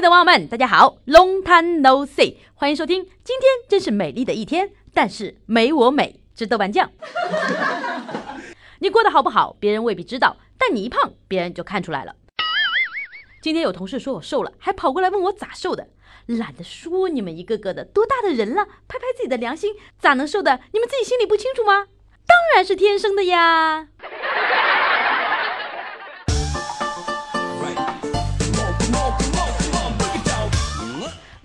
的网友们，大家好，Long time no see，欢迎收听。今天真是美丽的一天，但是没我美，知豆瓣酱。你过得好不好？别人未必知道，但你一胖，别人就看出来了。今天有同事说我瘦了，还跑过来问我咋瘦的，懒得说你们一个个的，多大的人了，拍拍自己的良心，咋能瘦的？你们自己心里不清楚吗？当然是天生的呀。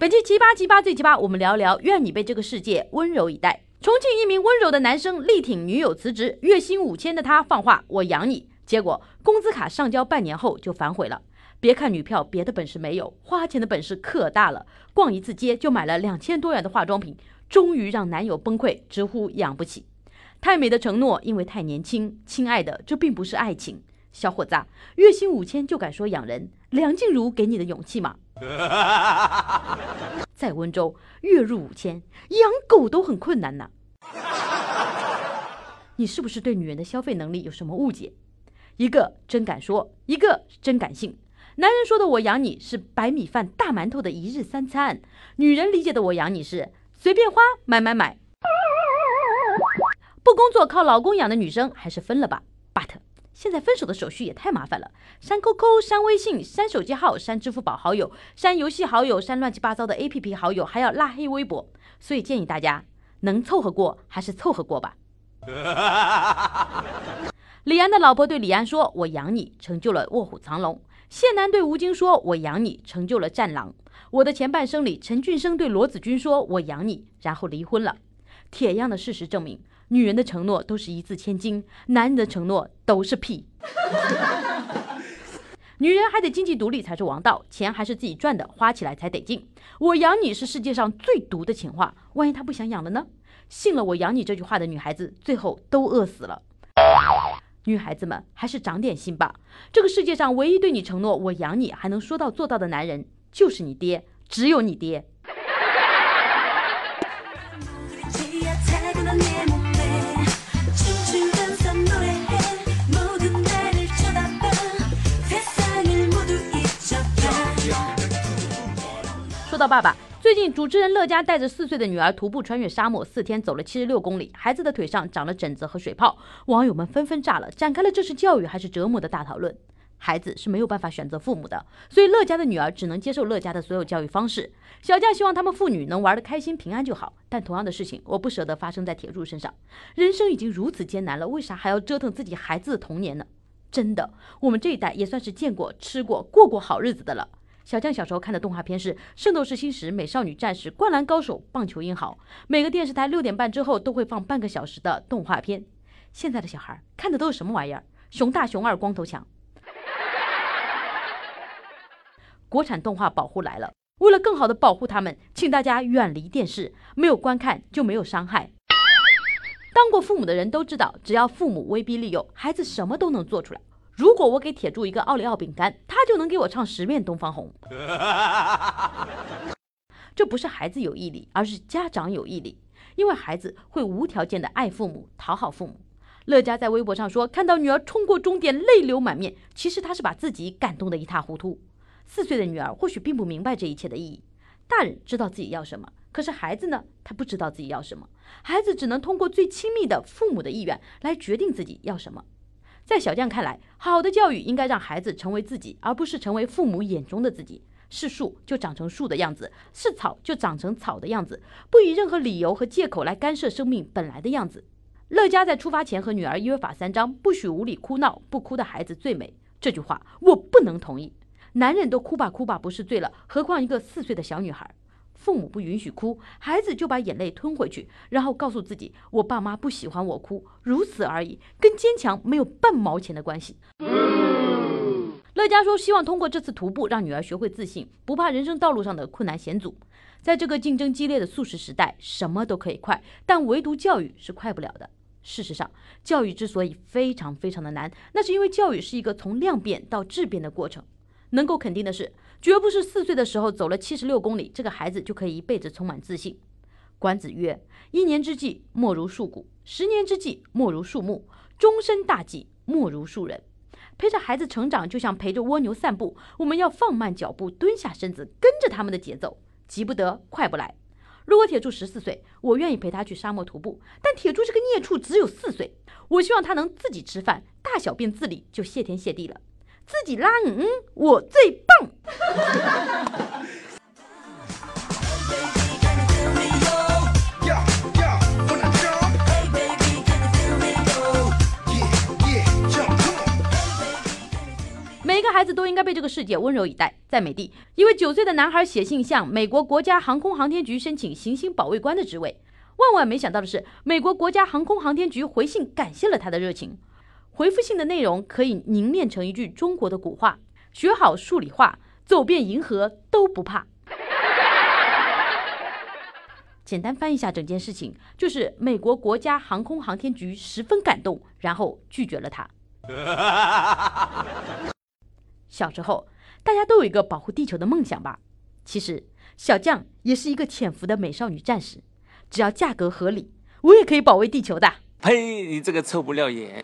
本期奇葩奇葩最奇葩，我们聊聊，愿你被这个世界温柔以待。重庆一名温柔的男生力挺女友辞职，月薪五千的他放话我养你，结果工资卡上交半年后就反悔了。别看女票别的本事没有，花钱的本事可大了。逛一次街就买了两千多元的化妆品，终于让男友崩溃，直呼养不起。太美的承诺，因为太年轻。亲爱的，这并不是爱情。小伙子，月薪五千就敢说养人，梁静茹给你的勇气吗？在温州，月入五千，养狗都很困难呢。你是不是对女人的消费能力有什么误解？一个真敢说，一个真敢信。男人说的“我养你”是白米饭、大馒头的一日三餐，女人理解的“我养你”是随便花、买买买。不工作靠老公养的女生还是分了吧。现在分手的手续也太麻烦了，删 QQ、删微信、删手机号、删支付宝好友、删游戏好友、删乱七八糟的 APP 好友，还要拉黑微博。所以建议大家能凑合过还是凑合过吧。李安的老婆对李安说：“我养你，成就了卧虎藏龙。”谢楠对吴京说：“我养你，成就了《战狼》。”我的前半生里，陈俊生对罗子君说：“我养你。”然后离婚了。铁一样的事实证明，女人的承诺都是一字千金，男人的承诺都是屁。女人还得经济独立才是王道，钱还是自己赚的，花起来才得劲。我养你是世界上最毒的情话，万一他不想养了呢？信了“我养你”这句话的女孩子，最后都饿死了。女孩子们还是长点心吧。这个世界上唯一对你承诺“我养你”还能说到做到的男人，就是你爹，只有你爹。说到爸爸。最近，主持人乐嘉带着四岁的女儿徒步穿越沙漠，四天走了七十六公里，孩子的腿上长了疹子和水泡，网友们纷纷炸了，展开了这是教育还是折磨的大讨论。孩子是没有办法选择父母的，所以乐嘉的女儿只能接受乐嘉的所有教育方式。小将希望他们父女能玩得开心、平安就好。但同样的事情，我不舍得发生在铁柱身上。人生已经如此艰难了，为啥还要折腾自己孩子的童年呢？真的，我们这一代也算是见过、吃过、过过好日子的了。小将小时候看的动画片是《圣斗士星矢》《美少女战士》《灌篮高手》《棒球英豪》，每个电视台六点半之后都会放半个小时的动画片。现在的小孩看的都是什么玩意儿？熊大、熊二、光头强。国产动画保护来了，为了更好的保护他们，请大家远离电视，没有观看就没有伤害。当过父母的人都知道，只要父母威逼利诱，孩子什么都能做出来。如果我给铁柱一个奥利奥饼干，他就能给我唱十遍东方红。这不是孩子有毅力，而是家长有毅力，因为孩子会无条件的爱父母，讨好父母。乐嘉在微博上说，看到女儿冲过终点，泪流满面，其实他是把自己感动得一塌糊涂。四岁的女儿或许并不明白这一切的意义，大人知道自己要什么，可是孩子呢？他不知道自己要什么，孩子只能通过最亲密的父母的意愿来决定自己要什么。在小将看来，好的教育应该让孩子成为自己，而不是成为父母眼中的自己。是树就长成树的样子，是草就长成草的样子，不以任何理由和借口来干涉生命本来的样子。乐嘉在出发前和女儿约法三章：不许无理哭闹，不哭的孩子最美。这句话我不能同意。男人都哭吧哭吧不是罪了，何况一个四岁的小女孩？父母不允许哭，孩子就把眼泪吞回去，然后告诉自己：“我爸妈不喜欢我哭，如此而已，跟坚强没有半毛钱的关系。”乐嘉说：“希望通过这次徒步，让女儿学会自信，不怕人生道路上的困难险阻。在这个竞争激烈的速食时代，什么都可以快，但唯独教育是快不了的。事实上，教育之所以非常非常的难，那是因为教育是一个从量变到质变的过程。能够肯定的是。”绝不是四岁的时候走了七十六公里，这个孩子就可以一辈子充满自信。管子曰：“一年之计莫如树谷，十年之计莫如树木，终身大计莫如树人。”陪着孩子成长，就像陪着蜗牛散步，我们要放慢脚步，蹲下身子，跟着他们的节奏，急不得，快不来。如果铁柱十四岁，我愿意陪他去沙漠徒步，但铁柱这个孽畜，只有四岁。我希望他能自己吃饭，大小便自理，就谢天谢地了。自己拉嗯嗯，我最棒。每个孩子都应该被这个世界温柔以待。在美帝，一位九岁的男孩写信向美国国家航空航天局申请行星保卫官的职位。万万没想到的是，美国国家航空航天局回信感谢了他的热情。回复信的内容可以凝练成一句中国的古话：“学好数理化，走遍银河都不怕。”简单翻译一下整件事情，就是美国国家航空航天局十分感动，然后拒绝了他。小时候，大家都有一个保护地球的梦想吧？其实，小将也是一个潜伏的美少女战士，只要价格合理，我也可以保卫地球的。呸！你这个臭不要脸！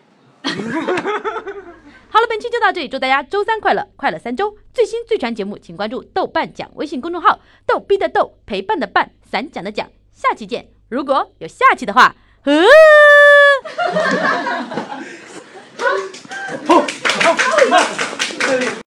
好了，本期就到这里，祝大家周三快乐，快乐三周！最新最全节目，请关注豆瓣讲微信公众号，逗逼的逗，陪伴的伴，散讲的讲，下期见！如果有下期的话，呃。